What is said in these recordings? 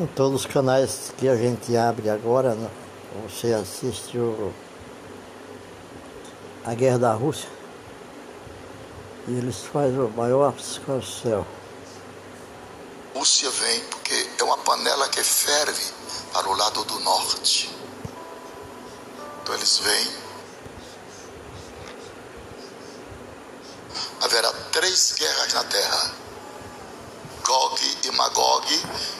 Em todos os canais que a gente abre agora, né? você assiste o... a guerra da Rússia e eles fazem o maior escarcel. Rússia vem porque é uma panela que ferve para o lado do norte. Então eles vêm. Haverá três guerras na terra Gog e Magog,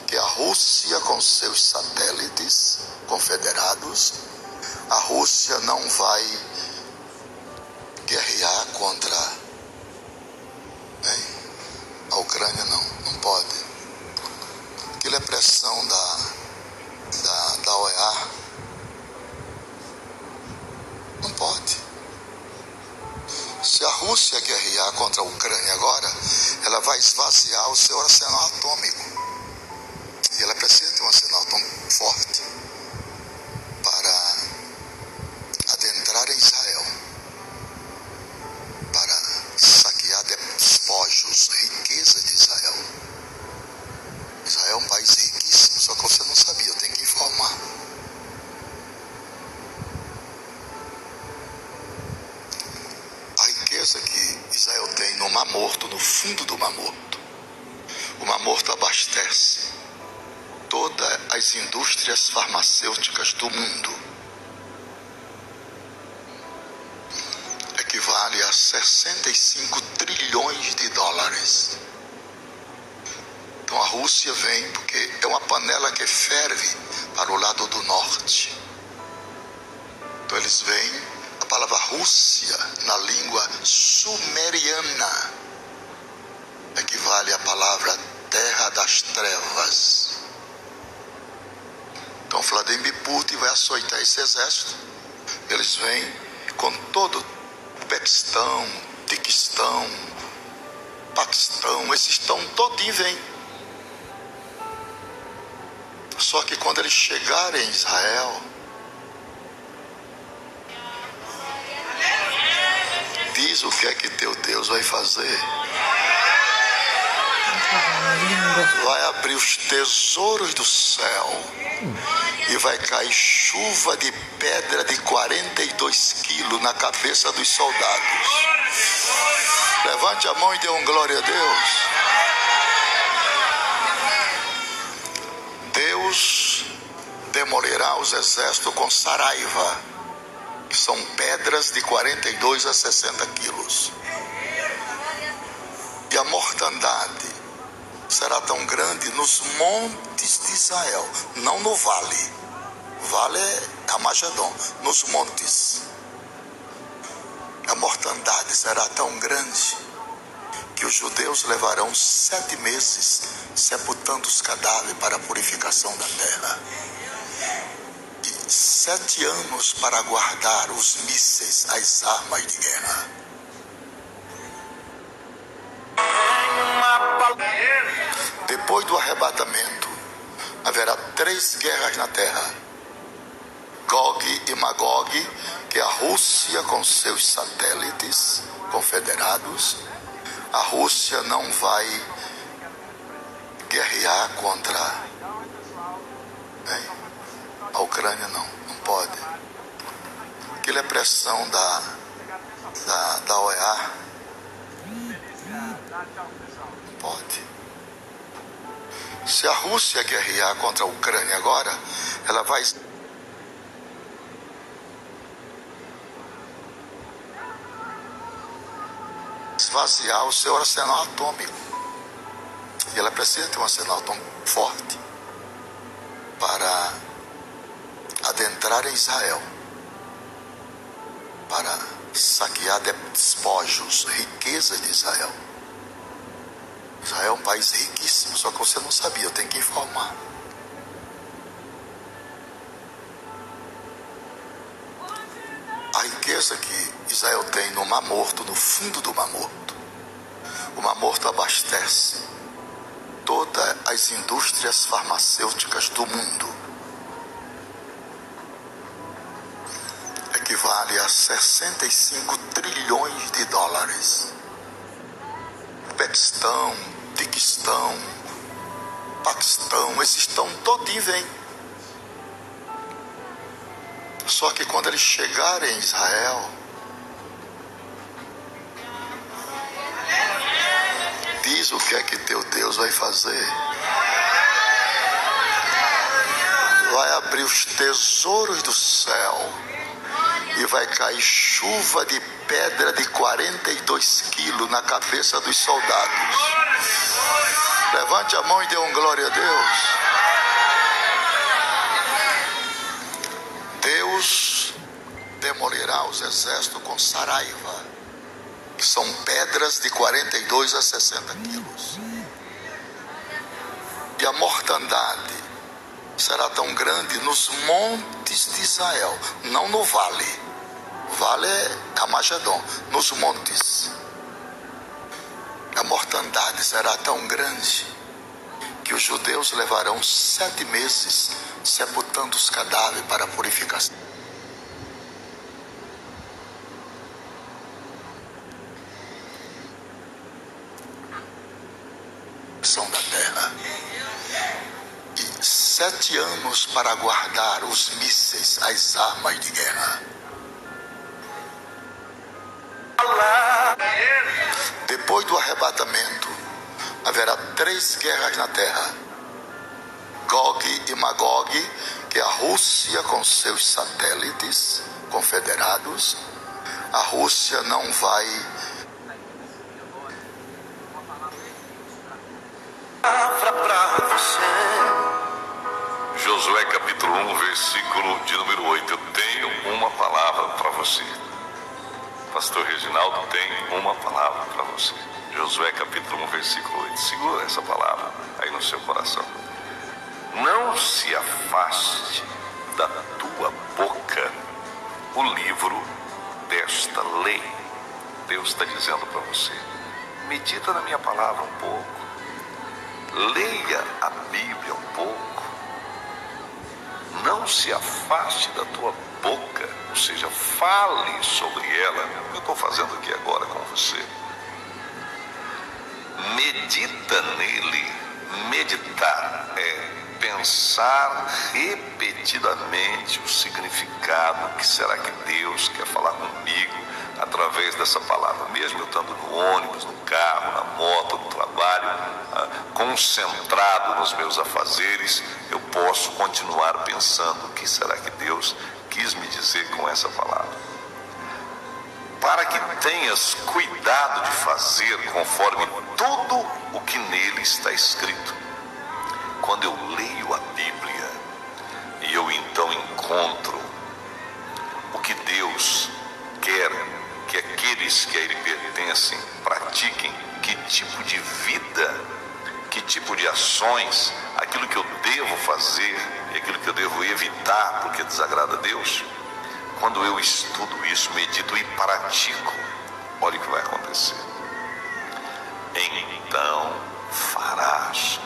que a Rússia com seus satélites confederados, a Rússia não vai guerrear contra né? a Ucrânia, não, não pode. Aquilo é pressão da, da, da OEA. Não pode. Se a Rússia guerrear contra a Ucrânia agora, ela vai esvaziar o seu arsenal atômico. Fundo do Mar Morto. O Mar Morto abastece todas as indústrias farmacêuticas do mundo. Equivale a 65 trilhões de dólares. Então a Rússia vem porque é uma panela que ferve para o lado do norte. Então eles vêm palavra Rússia na língua sumeriana equivale à palavra terra das trevas. Então Vladimir Putin vai açoitar esse exército. Eles vêm com todo o Paquistão, Tiquistão, Paquistão, esses estão todinho vêm. Só que quando eles chegarem em Israel, diz o que é que teu Deus vai fazer. Vai abrir os tesouros do céu e vai cair chuva de pedra de 42 quilos na cabeça dos soldados. Levante a mão e dê um glória a Deus. Deus demolirá os exércitos com saraiva que são pedras de 42 a 60 quilos. E a mortandade será tão grande nos montes de Israel, não no vale. Vale é Amagedon, nos montes. A mortandade será tão grande que os judeus levarão sete meses sepultando os cadáveres para a purificação da terra sete anos para guardar os mísseis, as armas de guerra. Depois do arrebatamento, haverá três guerras na terra: Gog e Magog, que é a Rússia com seus satélites confederados. A Rússia não vai guerrear contra a Ucrânia, não pode. Aquilo é pressão da, da, da OEA. Não pode. Se a Rússia guerrear contra a Ucrânia agora, ela vai esvaziar o seu arsenal atômico. E ela precisa ter um arsenal atômico forte para adentrar em Israel para saquear despojos, riqueza de Israel. Israel é um país riquíssimo, só que você não sabia, eu tenho que informar. A riqueza que Israel tem no Mar Morto, no fundo do Mar Morto. O Mar Morto abastece todas as indústrias farmacêuticas do mundo equivale a 65 trilhões de dólares. Paquistão, Tiquistão, Paquistão, esses estão todinho vem. Só que quando eles chegarem em Israel, diz o que é que teu Deus vai fazer. Vai abrir os tesouros do céu e vai cair chuva de pedra de 42 quilos na cabeça dos soldados. Levante a mão e dê um glória a Deus. Deus demolirá os exércitos com saraiva, que são pedras de 42 a 60 quilos. E a mortandade será tão grande nos montes de Israel, não no vale. Vale é Camagedon, nos montes. A mortandade será tão grande que os judeus levarão sete meses sepultando os cadáveres para purificação. da terra sete anos para guardar os mísseis, as armas de guerra. Depois do arrebatamento, haverá três guerras na terra: Gog e Magog, que é a Rússia com seus satélites confederados. A Rússia não vai Josué capítulo 1, versículo de número 8. Eu tenho uma palavra para você. Pastor Reginaldo tem uma palavra para você. Josué capítulo 1, versículo 8. Segura essa palavra aí no seu coração. Não se afaste da tua boca o livro desta lei. Deus está dizendo para você. Medita na minha palavra um pouco Leia a Bíblia um pouco. Não se afaste da tua boca, ou seja, fale sobre ela. Eu estou fazendo aqui agora com você. Medita nele. Meditar é pensar repetidamente o significado que será que Deus quer falar comigo através dessa palavra, mesmo eu estando no ônibus, no carro, na moto, no trabalho, ah, concentrado nos meus afazeres, eu posso continuar pensando o que será que Deus quis me dizer com essa palavra. Para que tenhas cuidado de fazer conforme tudo o que nele está escrito. Quando eu leio a Bíblia e eu então encontro o que Deus quer que aqueles que a Ele pertencem pratiquem, que tipo de vida, que tipo de ações, aquilo que eu devo fazer e aquilo que eu devo evitar porque desagrada a Deus. Quando eu estudo isso, medito e pratico, olha o que vai acontecer. Então farás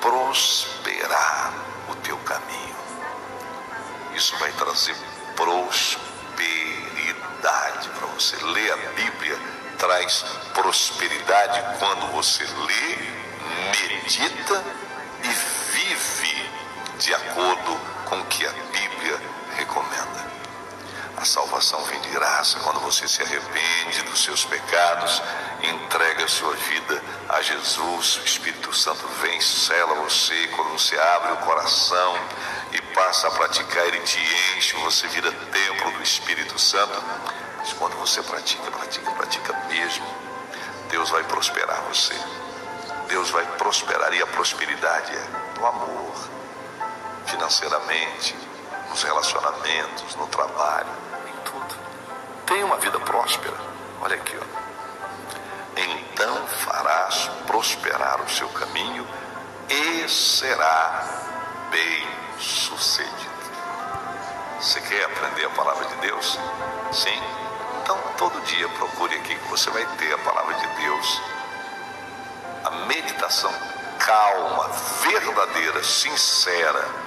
prosperar o teu caminho. Isso vai trazer prosperidade para você. Ler a Bíblia traz prosperidade quando você lê, medita de acordo com o que a Bíblia recomenda. A salvação vem de graça quando você se arrepende dos seus pecados, entrega a sua vida a Jesus, o Espírito Santo vem, sela você, quando você abre o coração e passa a praticar, ele te enche, você vira templo do Espírito Santo. Mas quando você pratica, pratica, pratica mesmo, Deus vai prosperar você. Deus vai prosperar e a prosperidade é no amor, financeiramente, nos relacionamentos, no trabalho Tenha uma vida próspera. Olha aqui, ó. Então farás prosperar o seu caminho e será bem sucedido. Você quer aprender a palavra de Deus? Sim? Então todo dia procure aqui que você vai ter a palavra de Deus. A meditação calma, verdadeira, sincera.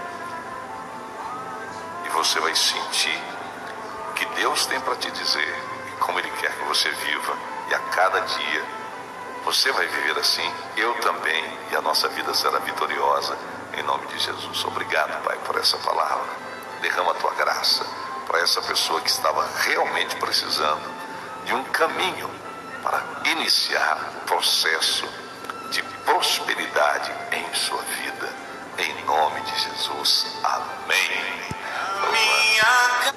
Você vai sentir Deus tem para te dizer e como Ele quer que você viva, e a cada dia Você vai viver assim, eu também, e a nossa vida será vitoriosa. Em nome de Jesus. Obrigado, Pai, por essa palavra. Derrama a tua graça para essa pessoa que estava realmente precisando de um caminho para iniciar o processo de prosperidade em sua vida. Em nome de Jesus. Amém. Kami akan